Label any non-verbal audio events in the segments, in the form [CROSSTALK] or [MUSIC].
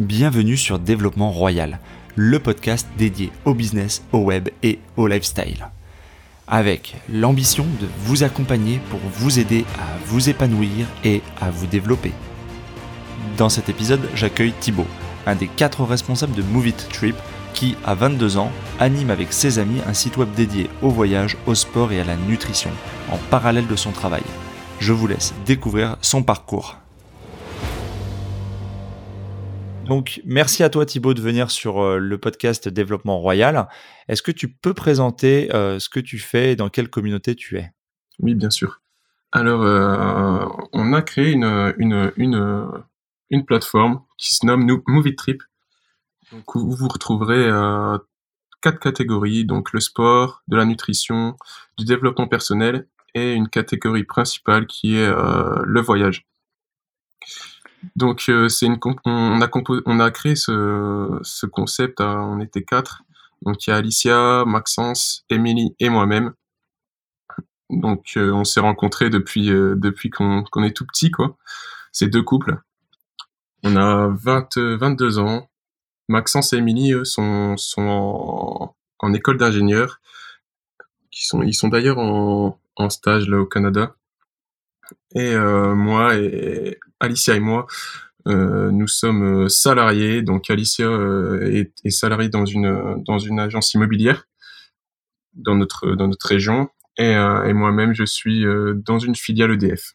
Bienvenue sur Développement Royal, le podcast dédié au business, au web et au lifestyle. Avec l'ambition de vous accompagner pour vous aider à vous épanouir et à vous développer. Dans cet épisode, j'accueille Thibaut, un des quatre responsables de Move It Trip qui, à 22 ans, anime avec ses amis un site web dédié au voyage, au sport et à la nutrition, en parallèle de son travail. Je vous laisse découvrir son parcours. Donc, merci à toi Thibaut de venir sur euh, le podcast Développement Royal. Est-ce que tu peux présenter euh, ce que tu fais et dans quelle communauté tu es? Oui, bien sûr. Alors, euh, on a créé une, une, une, plateforme qui se nomme Movie Trip, donc, vous retrouverez quatre catégories, donc le sport, de la nutrition, du développement personnel et une catégorie principale qui est le voyage. Donc euh, c'est une on a on a créé ce, ce concept, on était quatre. Donc il y a Alicia, Maxence, Émilie et moi-même. Donc euh, on s'est rencontrés depuis euh, depuis qu'on est tout petit quoi. C'est deux couples. On a 20 22 ans. Maxence et Émilie eux sont sont en, en école d'ingénieur. Qui sont ils sont d'ailleurs en en stage là au Canada. Et euh, moi et Alicia et moi, euh, nous sommes euh, salariés. Donc Alicia est, est, salariée dans une dans une agence immobilière dans notre dans notre région et, et moi-même je suis dans une filiale EDF.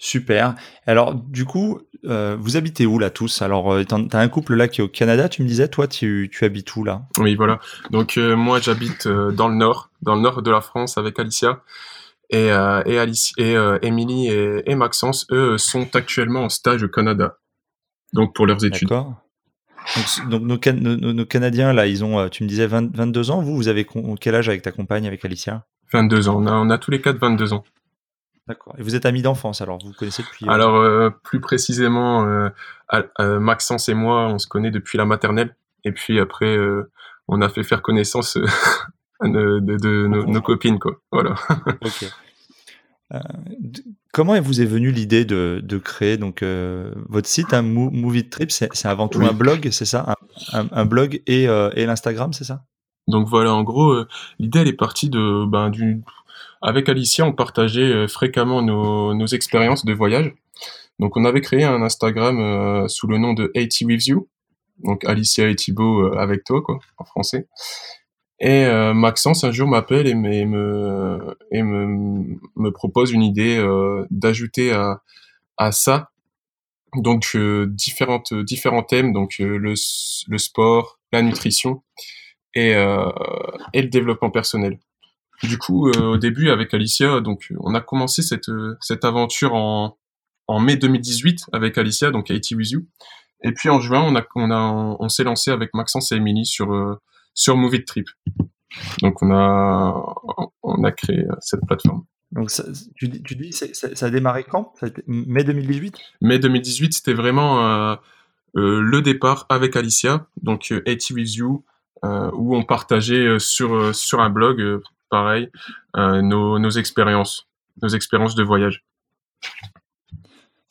Super. Alors du coup, vous habitez où là tous? Alors tu as un couple là qui est au Canada, tu me disais, toi tu, tu habites où là? Oui voilà. Donc moi j'habite dans le nord, dans le nord de la France avec Alicia. Et, euh, et, Alice, et euh, Emily et, et, Maxence, eux, sont actuellement en stage au Canada. Donc pour leurs études. D'accord. Donc, nos, nos, nos, Canadiens, là, ils ont, euh, tu me disais 20, 22 ans. Vous, vous avez quel âge avec ta compagne, avec Alicia? 22 ans. On a, on a tous les quatre 22 ans. D'accord. Et vous êtes amis d'enfance, alors vous, vous connaissez depuis euh, Alors, euh, plus précisément, euh, Maxence et moi, on se connaît depuis la maternelle. Et puis après, on a fait faire connaissance de, de, de nos, nos, copines, quoi. Voilà. [LAUGHS] ok. Euh, comment vous est venue l'idée de, de, créer donc euh, votre site, un hein, Movie Trip? C'est avant tout un blog, c'est ça? Un, un, un, blog et, euh, et l'Instagram, c'est ça? Donc voilà, en gros, euh, l'idée elle est partie de ben, du avec Alicia, on partageait fréquemment nos, nos expériences de voyage. Donc on avait créé un Instagram sous le nom de 80 With You, donc Alicia et Thibaut avec toi quoi, en français. Et euh, Maxence un jour m'appelle et, me, et me, me propose une idée euh, d'ajouter à, à ça donc euh, différentes différents thèmes donc le, le sport, la nutrition et, et le développement personnel. Du coup, au début avec Alicia, donc on a commencé cette cette aventure en en mai 2018 avec Alicia, donc IT With You. Et puis en juin, on a on a on s'est lancé avec Maxence et Emily sur sur Movie Trip. Donc on a on a créé euh, cette plateforme. Donc ça, tu, tu dis ça, ça, a démarré quand? Mai 2018 Mai 2018, c'était vraiment euh, euh, le départ avec Alicia, donc euh, 80 With You, où on partageait sur sur un blog, pareil, nos, nos expériences, nos expériences de voyage.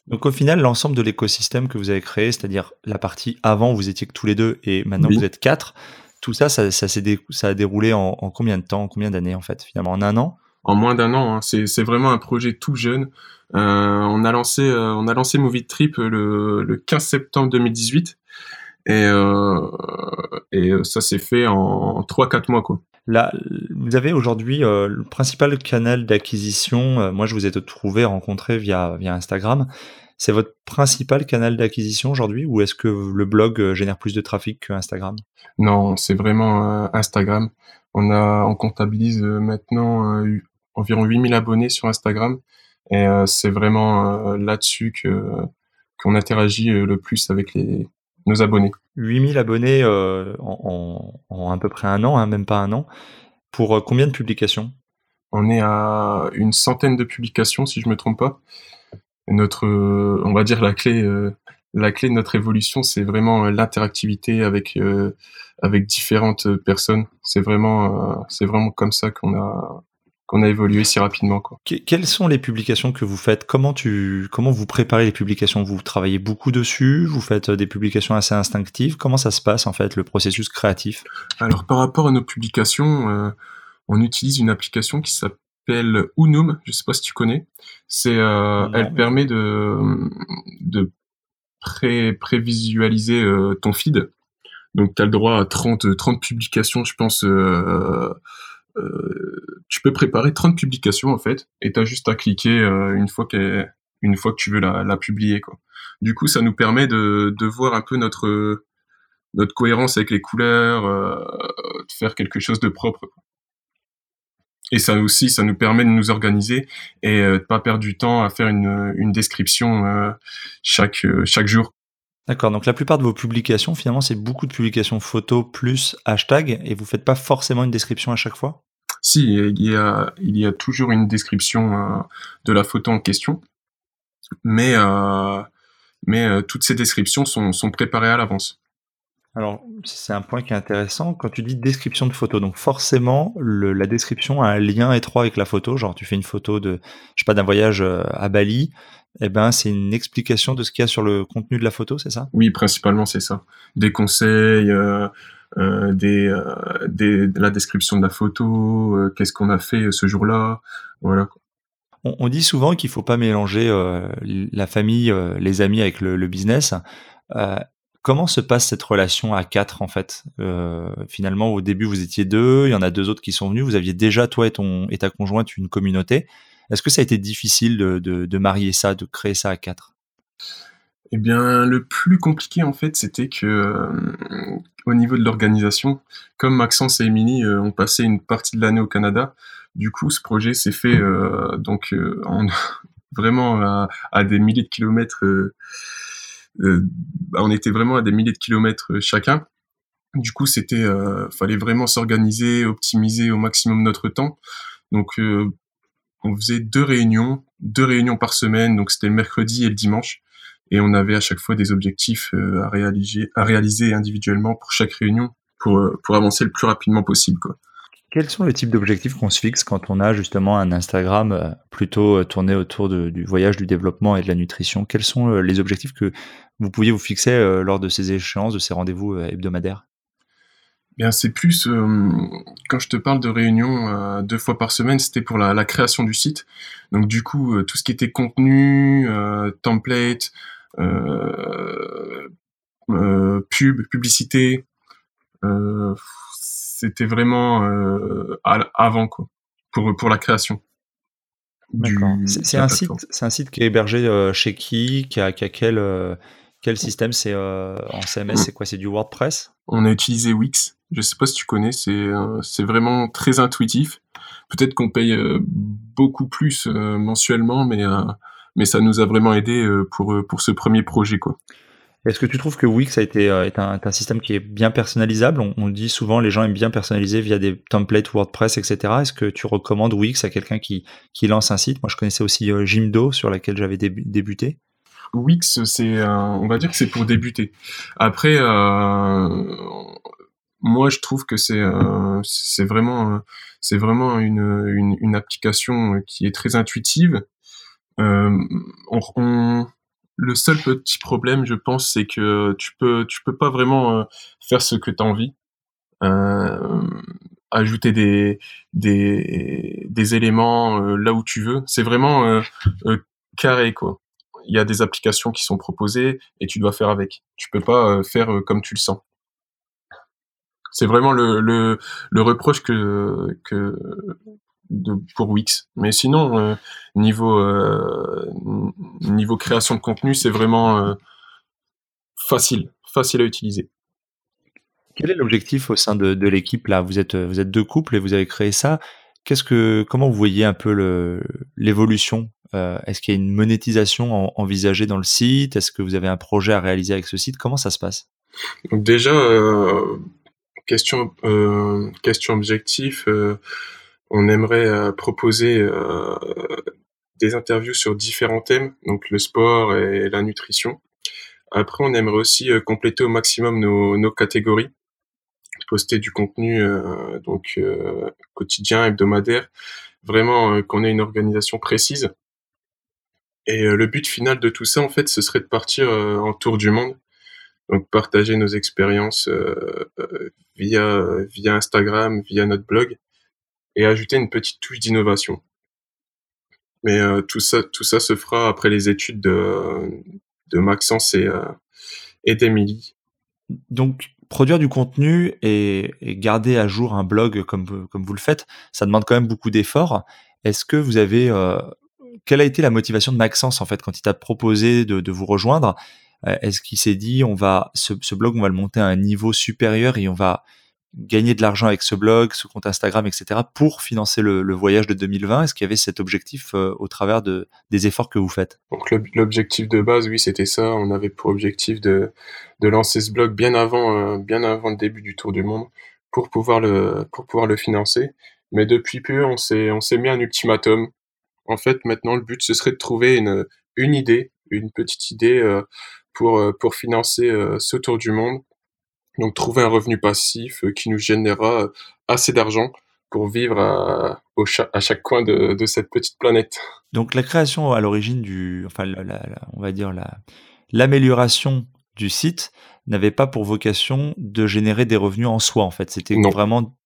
Donc au final, l'ensemble de l'écosystème que vous avez créé, c'est-à-dire la partie avant, vous étiez que tous les deux, et maintenant vous êtes quatre, tout ça, ça, ça, ça a déroulé en, en, combien de temps, en combien d'années en fait, finalement, en un an? En moins d'un an. Hein. C'est vraiment un projet tout jeune. Euh, on a lancé, euh, on a lancé Movie Trip le, le 15 septembre 2018 et, euh, et ça s'est fait en 3-4 mois quoi. Là, vous avez aujourd'hui le principal canal d'acquisition. Moi, je vous ai trouvé, rencontré via via Instagram. C'est votre principal canal d'acquisition aujourd'hui ou est-ce que le blog euh, génère plus de trafic que Instagram? Non, c'est vraiment euh, Instagram. On a, on comptabilise euh, maintenant environ 8000 abonnés sur Instagram et c'est vraiment là-dessus que qu'on interagit le plus avec les nos abonnés. 8000 abonnés en, en, en, à peu près un an, hein, même pas un an. Pour combien de publications? On est à une centaine de publications, si je me trompe pas notre, on va dire la clé, euh, la clé de notre évolution, c'est vraiment euh, l'interactivité avec euh, avec différentes personnes. C'est vraiment, c'est vraiment comme ça qu'on a qu'on a évolué si rapidement. Quoi. quelles sont les publications que vous faites? Comment tu comment vous préparez les publications? Vous travaillez beaucoup dessus? Vous faites des publications assez instinctives? Comment ça se passe en fait le processus créatif? Alors par rapport à nos publications, euh, on utilise une application qui s'appelle Unum. Je sais pas si tu connais. C'est euh, elle permet de de pré prévisualiser euh, ton feed. Donc tu as le droit à 30 30 publications, je pense. Euh, tu peux préparer 30 publications en fait, et tu as juste à cliquer une fois que une fois que tu veux la, la, publier quoi. Du coup, ça nous permet de, de voir un peu notre notre cohérence avec les couleurs, euh, de faire quelque chose de propre. Quoi. Et ça aussi, ça nous permet de nous organiser et euh, de pas perdre du temps à faire une, une description euh, chaque chaque jour. D'accord, donc la plupart de vos publications, finalement, c'est beaucoup de publications photos plus hashtag, et vous faites pas forcément une description à chaque fois? Si, il y a, il y a toujours une description euh, de la photo en question, mais, euh, mais euh, toutes ces descriptions sont, sont préparées à l'avance. Alors, c'est un point qui est intéressant. Quand tu dis description de photo, donc forcément, le, la description a un lien étroit avec la photo. Genre, tu fais une photo de, je sais pas, d'un voyage à Bali. Eh ben, c'est une explication de ce qu'il y a sur le contenu de la photo, c'est ça? Oui, principalement, c'est ça. Des conseils, euh, euh, des, euh, des, la description de la photo, euh, qu'est-ce qu'on a fait ce jour-là, voilà. On, on, dit souvent qu'il faut pas mélanger la famille, les amis avec le, le business. Comment se passe cette relation à quatre en fait? Euh, Finalement, au début, vous étiez deux, il y en a deux autres qui sont venus. Vous aviez déjà toi et ton et ta conjointe une communauté. Est-ce que ça a été difficile de, de, marier ça, de créer ça à quatre? Eh bien, le plus compliqué en fait, c'était que euh, au niveau de l'organisation, comme Maxence et Émilie euh, ont passé une partie de l'année au Canada, du coup, ce projet s'est fait euh, donc en, [LAUGHS] vraiment à, des milliers de kilomètres. Bah, on était vraiment à des milliers de kilomètres chacun. Du coup, c'était, fallait vraiment s'organiser, optimiser au maximum notre temps. Donc, on faisait deux réunions, deux réunions par semaine, donc c'était le mercredi et le dimanche, et on avait à chaque fois des objectifs euh, à réaliser, à réaliser individuellement pour chaque réunion, pour euh, pour avancer le plus rapidement possible, quoi. Quels sont les types d'objectifs qu'on se fixe quand on a justement un Instagram euh, plutôt tourné autour du voyage, du développement et de la nutrition? Quels sont les objectifs que vous pouviez vous fixer lors de ces échéances, de ces rendez-vous hebdomadaires? Bien, c'est plus euh, quand je te parle de réunions euh, deux fois par semaine, c'était pour la, création du site. Donc du coup, euh, tout ce qui était contenu, template, pub, publicité, c'était vraiment avant quoi, pour pour la création. C'est un site, c'est un site qui est hébergé chez qui, qui a, qui a quel quel système C'est en CMS, c'est quoi C'est du WordPress? On a utilisé Wix. Je sais pas si tu connais, c'est euh, c'est vraiment très intuitif. Peut-être qu'on paye euh, beaucoup plus euh, mensuellement, mais mais ça nous a vraiment aidé pour pour ce premier projet quoi. Est-ce que tu trouves que Wix a été est un, système qui est bien personnalisable? On, dit souvent les gens aiment bien personnaliser via des templates WordPress, etc. Est-ce que tu recommandes Wix à quelqu'un qui lance un site? Moi, je connaissais aussi Jimdo sur laquelle j'avais débuté. Wix, c'est on va dire que c'est pour débuter. Après, euh, moi je trouve que c'est euh, c'est vraiment euh, c'est vraiment une, une, une application qui est très intuitive. Euh, on, le seul petit problème, je pense, c'est que tu peux tu peux pas vraiment euh, faire ce que tu as envie. Euh, ajouter des des, des éléments là où tu veux. C'est vraiment carré quoi. Il y a des applications qui sont proposées et tu dois faire avec. Tu peux pas faire comme tu le sens. C'est vraiment le, le, le, reproche que, que de, pour Wix. Mais sinon, euh, niveau, euh, niveau création de contenu, c'est vraiment euh, facile, facile à utiliser. Quel est l'objectif au sein de, de l'équipe là? Vous êtes vous êtes deux couples et vous avez créé ça. Qu'est-ce que comment vous voyez un peu l'évolution? Est-ce qu'il y a une monétisation envisagée dans le site? Est-ce que vous avez un projet à réaliser avec ce site? Comment ça se passe? Déjà, question, question objectif, on aimerait euh, proposer euh, des interviews sur différents thèmes, donc le sport et la nutrition. Après, on aimerait aussi compléter au maximum nos, catégories. poster du contenu donc quotidien, hebdomadaire, vraiment qu'on ait une organisation précise. Et le but final de tout ça, en fait, ce serait de partir en tour du monde donc partager nos expériences euh, euh, via via Instagram, via notre blog, et ajouter une petite touche d'innovation. Mais euh, tout ça tout ça se fera après les études de Maxence et d'Emilie. Donc produire du contenu et, garder à jour un blog comme comme vous le faites, ça demande quand même beaucoup d'efforts. Est-ce que vous avez quelle a été la motivation de Maxence en fait quand il t'a proposé de, vous rejoindre? Euh, est-ce qu'il s'est dit on va ce, blog on va le monter à un niveau supérieur et on va gagner de l'argent avec ce blog, ce compte Instagram, etc. pour financer le, voyage de 2020 Est-ce qu'il y avait cet objectif euh, au travers de, des efforts que vous faites? L'objectif de base, oui, c'était ça. On avait pour objectif de, lancer ce blog bien avant, euh, bien avant le début du Tour du Monde pour pouvoir le, financer. Mais depuis peu, on s'est, mis un ultimatum. En fait, maintenant, le but, ce serait de trouver une, idée, une petite idée euh, pour, financer ce tour du monde. Donc trouver un revenu passif euh, qui nous générera assez d'argent pour vivre à, au à chaque coin de, de, cette petite planète. Donc la création à l'origine du, enfin la, la, on va dire la l'amélioration du site n'avait pas pour vocation de générer des revenus en soi en fait. C'était vraiment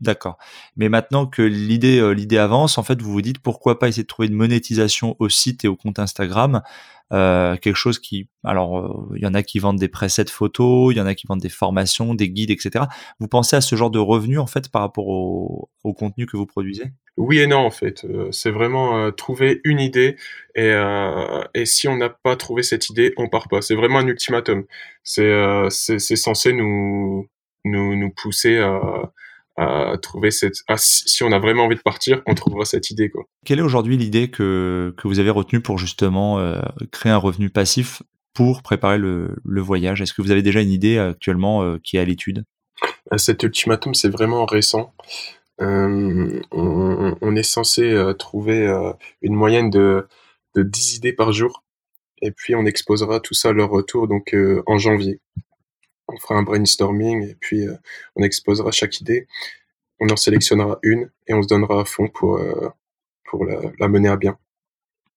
D'accord. Mais maintenant que l'idée l'idée avance, en fait, vous vous dites pourquoi pas essayer de trouver une monétisation au site et au compte Instagram euh, quelque chose qui, alors, euh, il y en a qui vendent des presets photos, il y en a qui vendent des formations, des guides, etc. Vous pensez à ce genre de revenus en fait par rapport au, au contenu que vous produisez? Oui et non en fait. Euh, c'est vraiment trouver une idée et, et si on n'a pas trouvé cette idée, on part pas. C'est vraiment un ultimatum. C'est c'est censé nous nous pousser à à trouver cette si on a vraiment envie de partir on trouvera cette idée quoi. Quelle est aujourd'hui l'idée que, que vous avez retenue pour justement euh, créer un revenu passif pour préparer le, le voyage? Est-ce que vous avez déjà une idée actuellement euh, qui est à l'étude? Euh, cet ultimatum c'est vraiment récent. On, on, est censé trouver une moyenne de, de 10 idées par jour. Et puis on exposera tout ça à leur retour donc en janvier on fera un brainstorming et puis euh, on exposera chaque idée. On en sélectionnera une et on se donnera à fond pour, euh, pour la, mener à bien.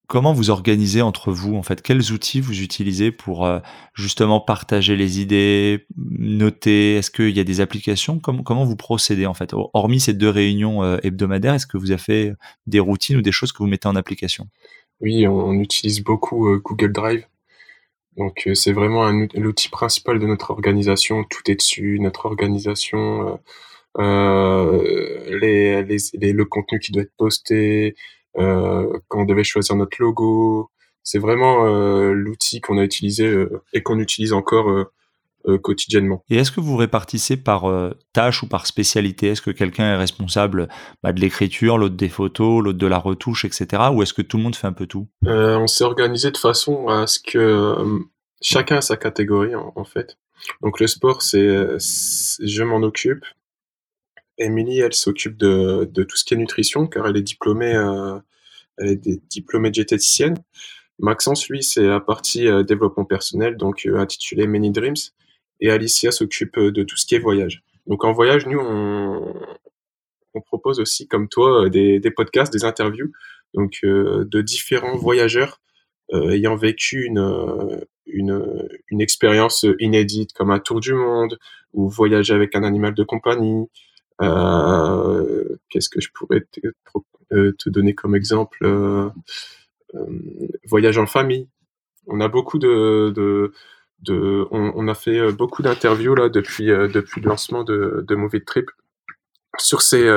Comment vous organisez entre vous en fait? Quels outils vous utilisez pour euh, justement partager les idées, noter? Est-ce qu'il y a des applications? Comment, comment vous procédez en fait? Hormis ces deux réunions hebdomadaires, est-ce que vous avez fait des routines ou des choses que vous mettez en application? Oui, on utilise beaucoup Google Drive donc euh, c'est vraiment l'outil principal de notre organisation. Tout est dessus. Notre organisation, euh, euh les, les, le contenu qui doit être posté, euh, quand on devait choisir notre logo. C'est vraiment euh, l'outil qu'on a utilisé et qu'on utilise encore quotidiennement. Et est-ce que vous répartissez par tâche ou par spécialité? Est-ce que quelqu'un est responsable bah, de l'écriture, l'autre des photos, l'autre de la retouche, etc. Ou est-ce que tout le monde fait un peu tout? Euh, On s'est organisé de façon à ce que chacun a sa catégorie en, fait. Donc le sport, c'est je m'en occupe. Émilie, elle s'occupe de, de, tout ce qui est nutrition, car elle est diplômée, euh, elle est diplômée diététicienne. Maxence, lui, c'est la partie euh, développement personnel, donc euh, intitulé Many Dreams. Et Alicia s'occupe de tout ce qui est voyage. Donc en voyage, nous, on, propose aussi, comme toi, des, des podcasts, des interviews, donc de différents voyageurs ayant vécu une, expérience inédite comme un tour du monde ou voyager avec un animal de compagnie. Euh, Qu'est-ce que je pourrais te, euh, donner comme exemple euh, euh, Voyage en famille. On a beaucoup de, on, a fait beaucoup d'interviews là depuis le lancement de, Movie Trip sur ces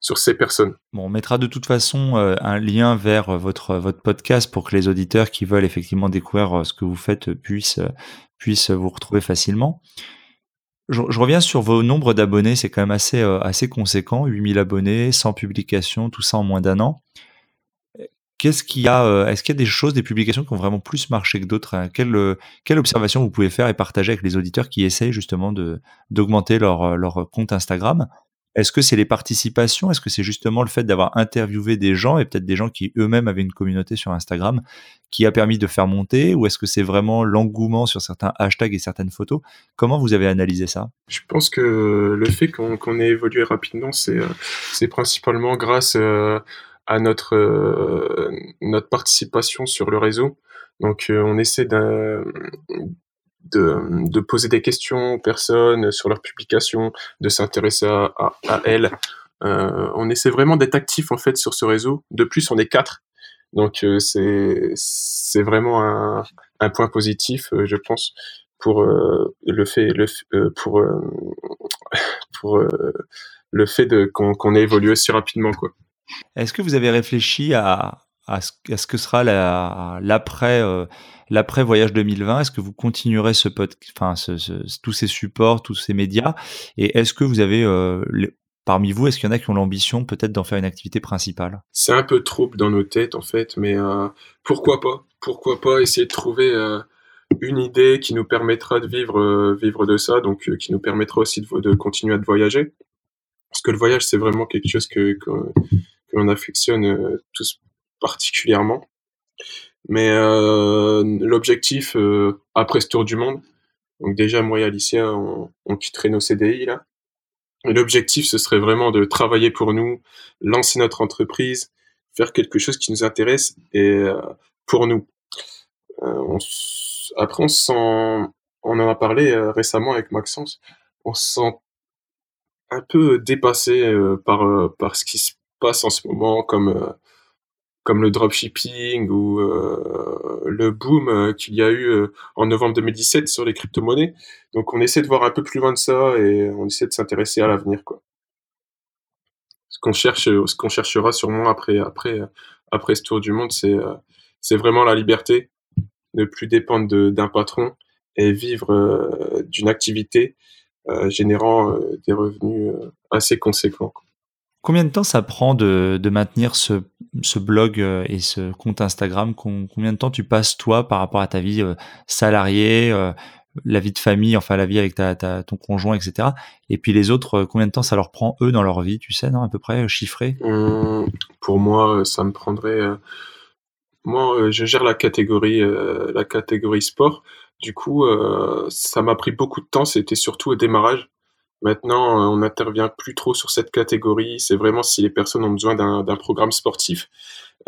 ces personnes. On mettra de toute façon euh, un lien vers euh, votre podcast pour que les auditeurs qui veulent effectivement découvrir euh, ce que vous faites puissent vous retrouver facilement. Je, je reviens sur vos nombres d'abonnés, c'est quand même assez assez conséquent, 8000 abonnés, 100 publications, tout ça en moins d'un an. Qu'est-ce qu'il y a Est-ce qu'il y a des choses, des publications qui ont vraiment plus marché que d'autres hein? quelle, quelle observation vous pouvez faire et partager avec les auditeurs qui essayent justement de d'augmenter leur leur compte Instagram? Est-ce que c'est les participations? Est-ce que c'est justement le fait d'avoir interviewé des gens et peut-être des gens qui eux-mêmes avaient une communauté sur Instagram qui a permis de faire monter? Ou est-ce que c'est vraiment l'engouement sur certains hashtags et certaines photos? Comment vous avez analysé ça? Je pense que le fait qu'on ait évolué rapidement, c'est c'est principalement grâce euh, à notre, euh, notre participation sur le réseau. Donc euh, on essaie de, de, poser des questions aux personnes sur leurs publications, de s'intéresser à, à, elles. Euh, on essaie vraiment d'être actif en fait sur ce réseau. De plus, on est quatre, donc euh, c'est c'est vraiment un, un point positif, euh, je pense, pour le fait le pour pour le fait de qu'on qu'on ait évolué si rapidement quoi. Est-ce que vous avez réfléchi à à ce, ce que sera l'après euh, l'après voyage 2020 Est-ce que vous continuerez ce enfin tous ces supports, tous ces médias? Et est-ce que vous avez euh, parmi vous, est-ce qu'il y en a qui ont l'ambition peut-être d'en faire une activité principale? C'est un peu trouble dans nos têtes en fait, mais euh, pourquoi pas? Pourquoi pas essayer de trouver une idée qui nous permettra de vivre vivre de ça, donc qui nous permettra aussi de, de, continuer à voyager? Parce que le voyage, c'est vraiment quelque chose que, que affectionne tous particulièrement. Mais euh, l'objectif euh, après ce tour du monde, donc déjà moi et Alicia, on, quitterait nos CDI là. L'objectif, ce serait vraiment de travailler pour nous, lancer notre entreprise, faire quelque chose qui nous intéresse et euh, pour nous. on après, on sent, on en a parlé récemment avec Maxence, on se sent un peu dépassé par par ce qui se passe en ce moment, comme comme le dropshipping ou euh, le boom euh, qu'il y a eu euh, en novembre 2017 sur les crypto-monnaies. Donc on essaie de voir un peu plus loin de ça et on essaie de s'intéresser à l'avenir quoi. Ce qu'on cherche ce qu'on cherchera sûrement après après après ce tour du monde, c'est c'est vraiment la liberté, ne plus dépendre d'un patron et vivre d'une activité générant des revenus assez conséquents. Combien de temps ça prend de, maintenir ce, blog euh, et ce compte Instagram? Combien de temps tu passes toi par rapport à ta vie euh, salariée, euh, la vie de famille, enfin la vie avec ton conjoint, etc. Et puis les autres, combien de temps ça leur prend eux dans leur vie, tu sais, non, à peu près chiffré? Mmh, Pour moi, ça me prendrait. moi, je gère la catégorie, la catégorie sport. Du coup, ça m'a pris beaucoup de temps. C'était surtout au démarrage Maintenant, euh, on n'intervient plus trop sur cette catégorie. C'est vraiment si les personnes ont besoin d'un programme sportif.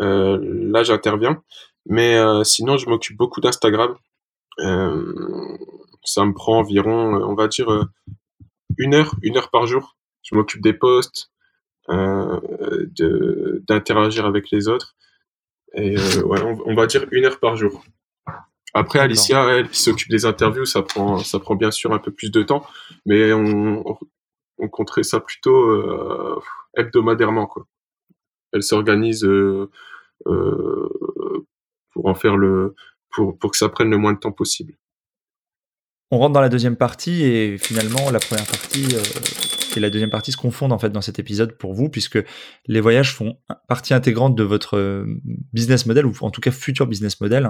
Euh, là, j'interviens. Mais euh, sinon, je m'occupe beaucoup d'Instagram. ça me prend environ, on va dire, une heure, une heure par jour. Je m'occupe des posts, d'interagir avec les autres. Et ouais, on va dire une heure par jour. Après, Alicia, elle, qui s'occupe des interviews, ça prend, ça prend bien sûr un peu plus de temps, mais on, on compterait ça plutôt euh, hebdomadairement, quoi. Elle s'organise euh, euh, pour en faire le, pour, pour que ça prenne le moins de temps possible. On rentre dans la deuxième partie et finalement la première partie et la deuxième partie se confondent en fait dans cet épisode pour vous puisque les voyages font partie intégrante de votre business model ou en tout cas futur business model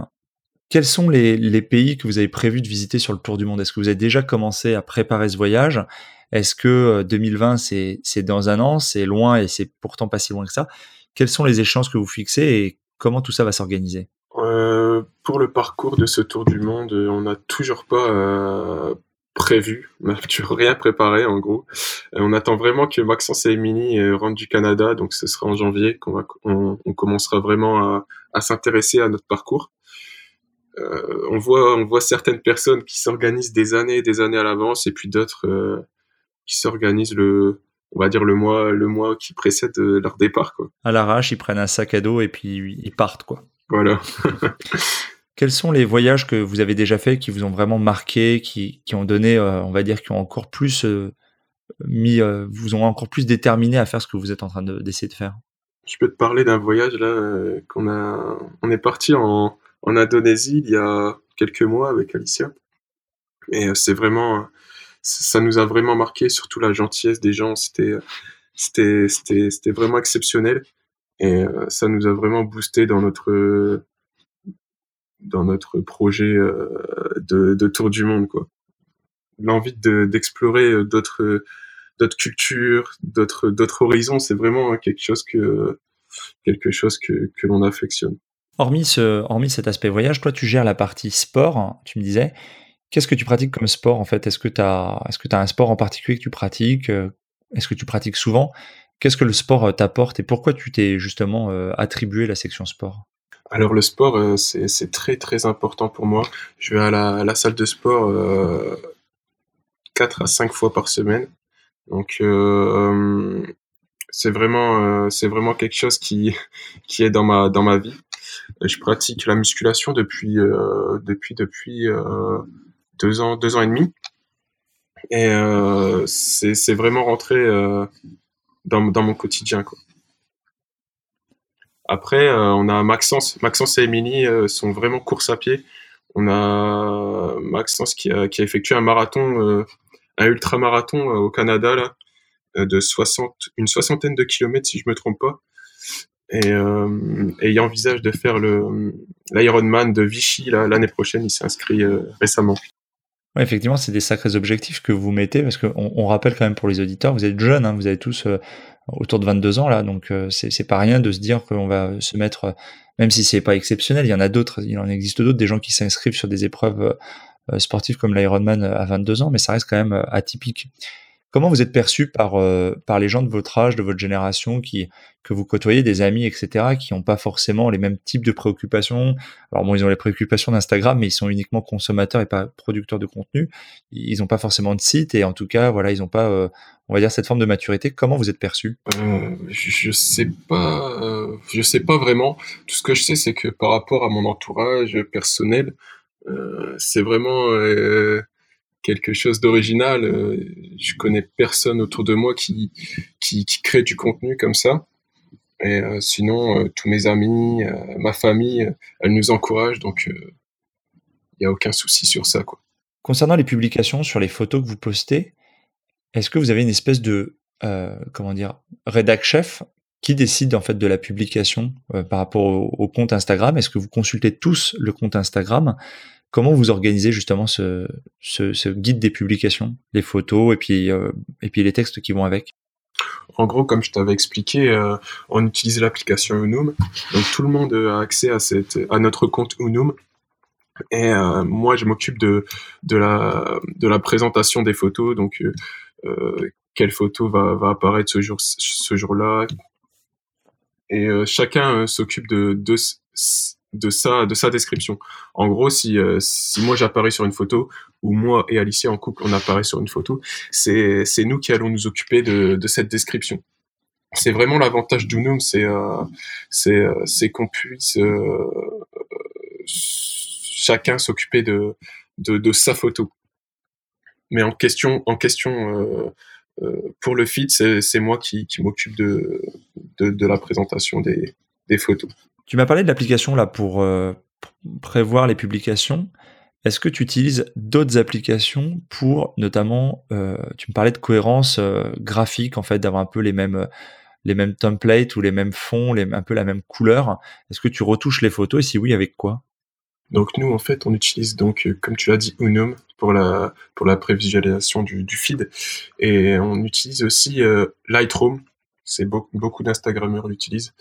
quels sont les, pays que vous avez prévu de visiter sur le tour du monde? Est-ce que vous avez déjà commencé à préparer ce voyage? Est-ce que 2020, euh, c'est dans un an, c'est loin et c'est pourtant pas si loin que ça? Quelles sont les échéances que vous fixez et comment tout ça va s'organiser? Euh, Pour le parcours de ce tour du monde, on n'a toujours pas euh, prévu, on n'a [LAUGHS] rien préparé en gros. on attend vraiment que Maxence et Emily rentrent du Canada, donc ce sera en janvier qu'on on, commencera vraiment à s'intéresser à notre parcours. Euh, on voit on voit certaines personnes qui s'organisent des années et des années à l'avance et puis d'autres euh, qui s'organisent le on va dire le mois le mois qui précède euh, leur départ quoi. À l'arrache, ils prennent un sac à dos et puis ils partent quoi. Voilà. [LAUGHS] Quels sont les voyages que vous avez déjà faits qui vous ont vraiment marqué, qui, qui ont donné, on va dire, qui ont encore plus mis, vous ont encore plus déterminé à faire ce que vous êtes en train d'essayer de, faire? Je peux te parler d'un voyage là qu'on a, on est parti en, en Indonésie il y a quelques mois avec Alicia. Et euh, c'est vraiment, ça nous a vraiment marqué, surtout la gentillesse des gens. C'était, c'était, c'était, c'était vraiment exceptionnel. Et euh, ça nous a vraiment boosté dans notre, dans notre projet euh, de, de tour du monde, quoi. L'envie de, d'explorer d'autres, d'autres cultures, d'autres d'autres horizons. C'est vraiment quelque chose que quelque chose que, que l'on affectionne. Hormis, ce, hormis cet aspect voyage, toi tu gères la partie sport, tu me disais. Qu'est-ce que tu pratiques comme sport en fait? Est-ce que tu as, un sport en particulier que tu pratiques Est-ce que tu pratiques souvent? Qu'est-ce que le sport t'apporte et pourquoi tu t'es justement attribué la section sport? Alors le sport, c'est très très important pour moi. Je vais à la, salle de sport euh, 4 à 5 fois par semaine. Donc euh, c'est vraiment, vraiment quelque chose qui, [LAUGHS] qui est dans ma, dans ma vie. Je pratique la musculation depuis, depuis, depuis deux ans, deux ans et demi. Et c'est vraiment rentré dans, dans mon quotidien. Quoi. Après, euh, on a Maxence. Maxence et Émilie euh, sont vraiment course à pied. On a Maxence qui a, effectué un marathon, euh, un ultra-marathon au Canada, là, de 60, une soixantaine de kilomètres, si je me trompe pas. Et, il envisage de faire l'Ironman de Vichy l'année prochaine. Il s'est inscrit récemment. effectivement, c'est des sacrés objectifs que vous mettez parce qu'on on rappelle quand même pour les auditeurs, vous êtes jeunes, hein, vous avez tous autour de 22 ans là, donc euh, c'est pas rien de se dire qu'on va se mettre, même si c'est pas exceptionnel, il y en a d'autres, il en existe d'autres, des gens qui s'inscrivent sur des épreuves euh, sportives comme l'Ironman à 22 ans, mais ça reste quand même euh, atypique. Comment vous êtes perçu par, euh, par les gens de votre âge, de votre génération, qui, que vous côtoyez, des amis, etc., qui n'ont pas forcément les mêmes types de préoccupations? Alors bon, ils ont les préoccupations d'Instagram, mais ils sont uniquement consommateurs et pas producteurs de contenu. Ils n'ont pas forcément de site et en tout cas, voilà, ils n'ont pas, euh, on va dire, cette forme de maturité. Comment vous êtes perçu? Euh, je, ne sais pas, je sais pas vraiment. Tout ce que je sais, c'est que par rapport à mon entourage personnel, c'est vraiment quelque chose d'original. Euh, je connais personne autour de moi qui, qui, crée du contenu comme ça. Et euh, sinon, euh, tous mes amis, ma famille, elle nous encourage, donc il n'y a aucun souci sur ça. Quoi. Concernant les publications sur les photos que vous postez, est-ce que vous avez une espèce de comment dire rédac chef qui décide en fait de la publication par rapport au compte Instagram? Est-ce que vous consultez tous le compte Instagram? Comment vous organisez justement ce, guide des publications, les photos et puis, euh, les textes qui vont avec? En gros, comme je t'avais expliqué, euh, on utilise l'application Unum. Donc tout le monde a accès à, notre compte Unum. Et euh, moi, je m'occupe de, la, présentation des photos. Donc, quelle photo va, apparaître ce jour-là? Et chacun s'occupe de, de de sa de sa description. En gros, si euh, si moi j'apparais sur une photo ou moi et Alicia en couple on apparaît sur une photo, c'est c'est nous qui allons nous occuper de de cette description. C'est vraiment l'avantage d'Unum, c'est euh, c'est euh, c'est qu'on puisse chacun s'occuper de, de de sa photo. Mais en question en question pour le feed, c'est moi qui, qui m'occupe de, de, de la présentation des, des photos. Tu m'as parlé de l'application là pour, euh, prévoir les publications. Est-ce que tu utilises d'autres applications pour notamment, euh, tu me parlais de cohérence euh, graphique en fait, d'avoir un peu les mêmes les mêmes templates ou les mêmes fonds, un peu la même couleur. Est-ce que tu retouches les photos et si oui, avec quoi? Donc nous en fait, on utilise donc comme tu l'as dit Unum pour la pour la prévisualisation du, feed et on utilise aussi Lightroom. C'est beaucoup beaucoup l'utilisent.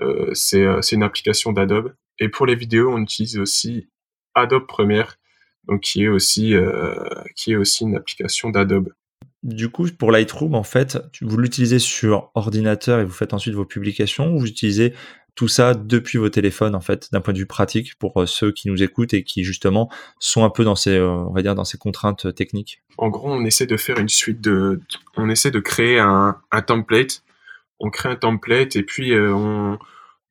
Euh, euh, c'est une application d'Adobe. Et pour les vidéos, on utilise aussi Adobe Premiere, donc qui est aussi euh, qui est aussi une application d'Adobe. Du coup, pour Lightroom, en fait, vous l'utilisez sur ordinateur et vous faites ensuite vos publications, ou vous utilisez tout ça depuis vos téléphones, en fait, d'un point de vue pratique pour ceux qui nous écoutent et qui justement sont un peu dans ces, on va dire, dans ces contraintes techniques? En gros, on essaie de faire une suite de, on essaie de créer un, un template on crée un template et puis euh, on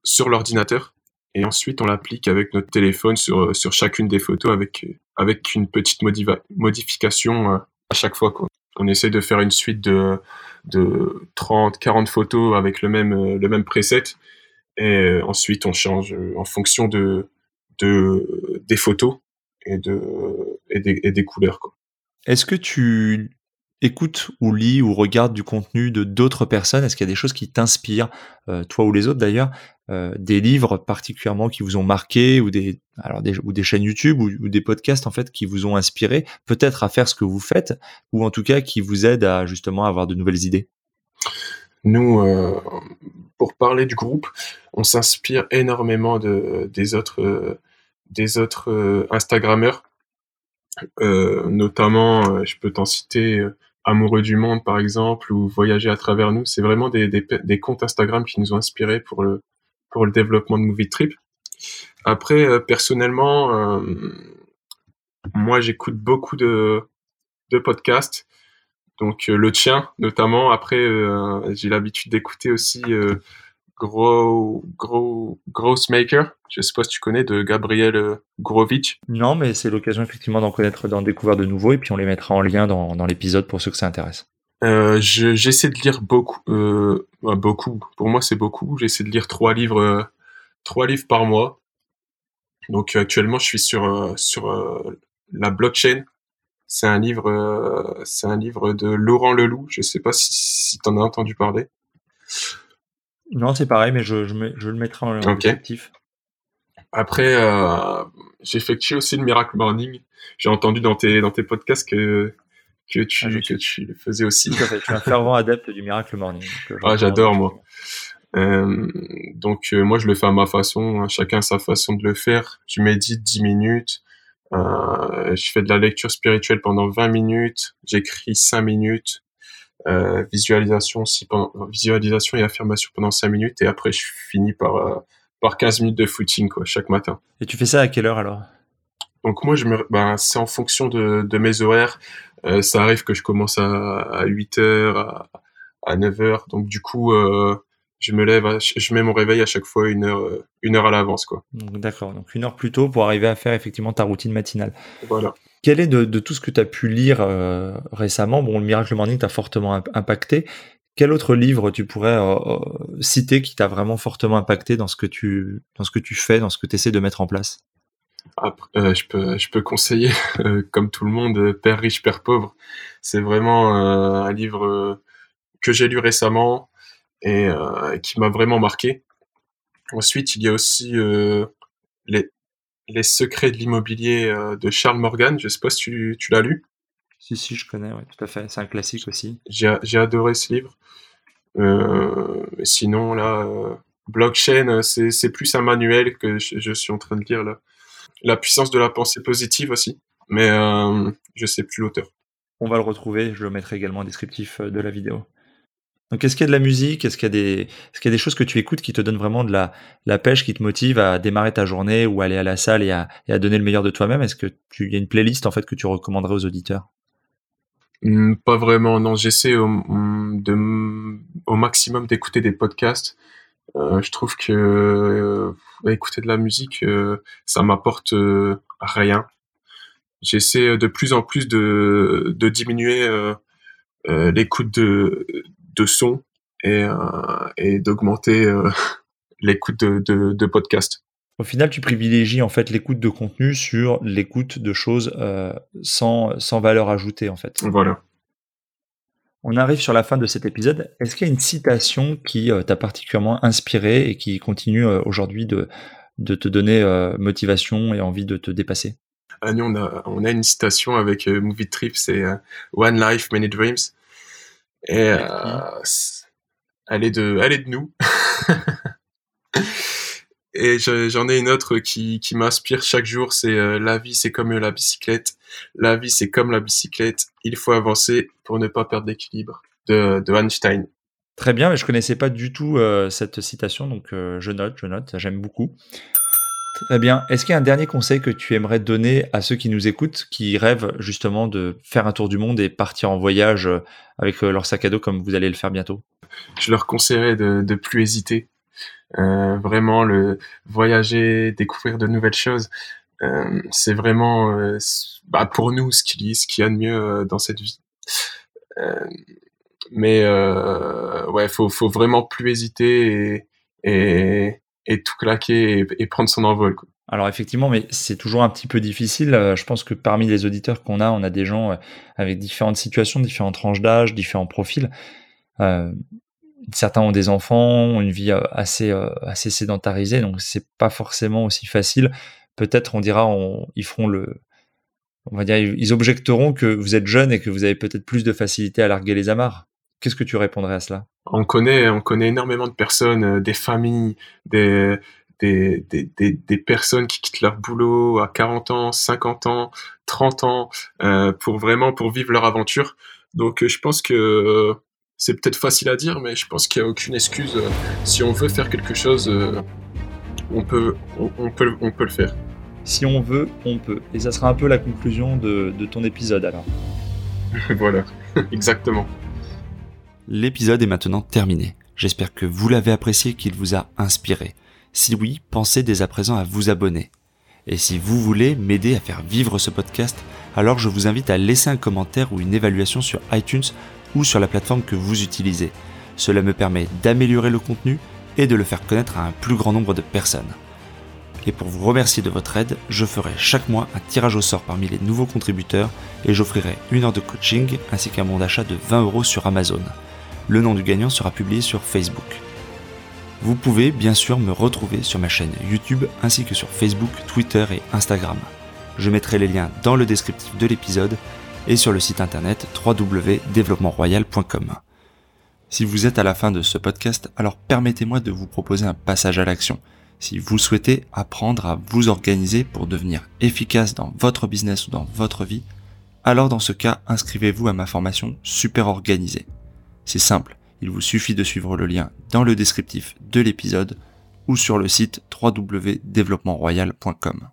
sur l'ordinateur et ensuite on l'applique avec notre téléphone sur sur chacune des photos avec avec une petite modification euh, à chaque fois quoi. On essaie de faire une suite de de 30 40 photos avec le même euh, le même preset et ensuite on change en fonction de de des photos et de et des couleurs quoi. Est-ce que tu écoute ou lis ou regarde du contenu de d'autres personnes? Est-ce qu'il y a des choses qui t'inspirent, euh, toi ou les autres d'ailleurs des livres particulièrement qui vous ont marqué ou des alors des, ou des chaînes YouTube ou, des podcasts en fait qui vous ont inspiré peut-être à faire ce que vous faites ou en tout cas qui vous aident à justement avoir de nouvelles idées? Nous, pour parler du groupe, on s'inspire énormément de des autres des autres Instagrammeurs, notamment je peux t'en citer Amoureux du monde, par exemple, ou Voyager à travers nous. C'est vraiment des, des, des, comptes Instagram qui nous ont inspirés pour le, pour le développement de Movie Trip. Après, euh, personnellement, euh, moi, j'écoute beaucoup de, de podcasts. Donc, euh, le tien, notamment. Après, j'ai l'habitude d'écouter aussi Gros, Gros, Grossmaker. Je sais pas si tu connais de Gabriel euh, Grovitch. Non, mais c'est l'occasion effectivement d'en connaître, d'en découvrir de nouveaux et puis on les mettra en lien dans, dans l'épisode pour ceux que ça intéresse. Euh, j'essaie de lire beaucoup, euh, beaucoup. Pour moi, c'est beaucoup. J'essaie de lire trois livres, euh, trois livres par mois. Donc actuellement, je suis sur sur la blockchain. C'est un livre, c'est un livre de Laurent Leloup. Je sais pas si, si tu en as entendu parler. Non, c'est pareil, mais je, je, je le mettrai en objectif. Après, euh, j'effectue aussi le Miracle Morning. J'ai entendu dans tes, dans tes podcasts que, que, tu, ah, que tu le faisais aussi. Tout Je suis un fervent adepte du Miracle Morning. [LAUGHS] Euh, ah, j'adore, moi. Euh, donc, euh, moi, je le fais à ma façon. Hein. Chacun a sa façon de le faire. Je médite 10 minutes. Je fais de la lecture spirituelle pendant 20 minutes. J'écris 5 minutes. Visualisation aussi pendant, visualisation et affirmation pendant 5 minutes et après je finis par euh, par 15 minutes de footing quoi chaque matin. Et tu fais ça à quelle heure alors? Donc moi je me ben, c'est en fonction de, de mes horaires. Euh, ça arrive que je commence à, à 8 heures, à, à 9 heures. Donc du coup euh, je me lève, je mets mon réveil à chaque fois une heure, une heure à l'avance, quoi. D'accord, donc une heure plus tôt pour arriver à faire effectivement ta routine matinale. Voilà. Quel est de, tout ce que tu as pu lire euh, récemment? Bon, le Miracle Morning t'a fortement impacté. Quel autre livre tu pourrais euh, euh, citer qui t'a vraiment fortement impacté dans ce que tu dans ce que tu fais, dans ce que tu essaies de mettre en place? Je peux je peux conseiller [LAUGHS] comme tout le monde Père riche Père pauvre. C'est vraiment un livre que j'ai lu récemment et qui m'a vraiment marqué. Ensuite, il y a aussi les secrets de l'immobilier euh, de Charles Morgan. Je tu, tu l'as lu. Si, si, je connais, oui, tout à fait. C'est un classique aussi. J'ai adoré ce livre. Euh, sinon, là, euh, blockchain, euh, c'est plus un manuel que je, je, suis en train de lire là. La puissance de la pensée positive aussi, mais euh, je sais plus l'auteur. On va le retrouver, je le mettrai également en descriptif de la vidéo. Donc, est-ce qu'il y a de la musique? Est-ce qu'il y, a des... Est qu'il y a des choses que tu écoutes qui te donnent vraiment de la, la pêche, qui te motive à démarrer ta journée ou aller à la salle et à, et à donner le meilleur de toi-même? Est-ce tu y a une playlist en fait que tu recommanderais aux auditeurs? Pas vraiment. Non, j'essaie au, au maximum d'écouter des podcasts. Euh, je trouve que euh, écouter de la musique, euh, ça m'apporte rien. J'essaie de plus en plus de, diminuer l'écoute de de son et, d'augmenter [LAUGHS] l'écoute de, de podcasts. Au final, tu privilégies en fait l'écoute de contenu sur l'écoute de choses euh, sans, sans valeur ajoutée en fait. Voilà. On arrive sur la fin de cet épisode. Est-ce qu'il y a une citation qui t'a particulièrement inspiré et qui continue aujourd'hui de, de te donner motivation et envie de te dépasser? Ah, Nous, on a, on a une citation avec Movie Trip, c'est One Life, Many Dreams. Et euh, elle est de, elle est de nous. [LAUGHS] Et j'en ai une autre qui, qui m'inspire chaque jour, c'est euh, la vie c'est comme la bicyclette. La vie c'est comme la bicyclette. Il faut avancer pour ne pas perdre l'équilibre de, de Einstein. Très bien, mais je connaissais pas du tout euh, cette citation, donc euh, je note, je note, j'aime beaucoup. Très bien. Est-ce qu'il y a un dernier conseil que tu aimerais donner à ceux qui nous écoutent, qui rêvent justement de faire un tour du monde et partir en voyage avec leur sac à dos comme vous allez le faire bientôt? Je leur conseillerais de, de plus hésiter. Euh, vraiment, le voyager, découvrir de nouvelles choses, euh, c'est vraiment euh, bah, pour nous ce qu'il y a de mieux dans cette vie. mais ouais, faut, faut vraiment plus hésiter et, et tout claquer et, prendre son envol. Alors effectivement, mais c'est toujours un petit peu difficile. Je pense que parmi les auditeurs qu'on a, on a des gens avec différentes situations, différentes tranches d'âge, différents profils. Certains ont des enfants, ont une vie assez assez sédentarisée, donc c'est pas forcément aussi facile. Peut-être on dira, on, ils feront le, on va dire, ils objecteront que vous êtes jeune et que vous avez peut-être plus de facilité à larguer les amarres. Qu'est-ce que tu répondrais à cela? On connaît, on connaît énormément de personnes, euh, des familles, des, des, des, des, personnes qui quittent leur boulot à 40 ans, 50 ans, 30 ans, euh, pour vraiment pour vivre leur aventure. Donc euh, je pense que c'est peut-être facile à dire, mais je pense qu'il n'y a aucune excuse. si on veut faire quelque chose, on peut, on, peut, on peut le faire. Si on veut, on peut. Et ça sera un peu la conclusion de, de ton épisode alors. [LAUGHS] voilà, [LAUGHS] exactement. L'épisode est maintenant terminé. J'espère que vous l'avez apprécié, qu'il vous a inspiré. Si oui, pensez dès à présent à vous abonner. Et si vous voulez m'aider à faire vivre ce podcast, alors je vous invite à laisser un commentaire ou une évaluation sur iTunes ou sur la plateforme que vous utilisez. Cela me permet d'améliorer le contenu et de le faire connaître à un plus grand nombre de personnes. Et pour vous remercier de votre aide, je ferai chaque mois un tirage au sort parmi les nouveaux contributeurs et j'offrirai une heure de coaching ainsi qu'un bon d'achat de 20 euros sur Amazon. Le nom du gagnant sera publié sur Facebook. Vous pouvez bien sûr me retrouver sur ma chaîne YouTube ainsi que sur Facebook, Twitter et Instagram. Je mettrai les liens dans le descriptif de l'épisode et sur le site internet www.développementroyal.com. Si vous êtes à la fin de ce podcast, alors permettez-moi de vous proposer un passage à l'action. Si vous souhaitez apprendre à vous organiser pour devenir efficace dans votre business ou dans votre vie, alors dans ce cas, inscrivez-vous à ma formation super organisée. C'est simple, il vous suffit de suivre le lien dans le descriptif de l'épisode ou sur le site www.développementroyal.com.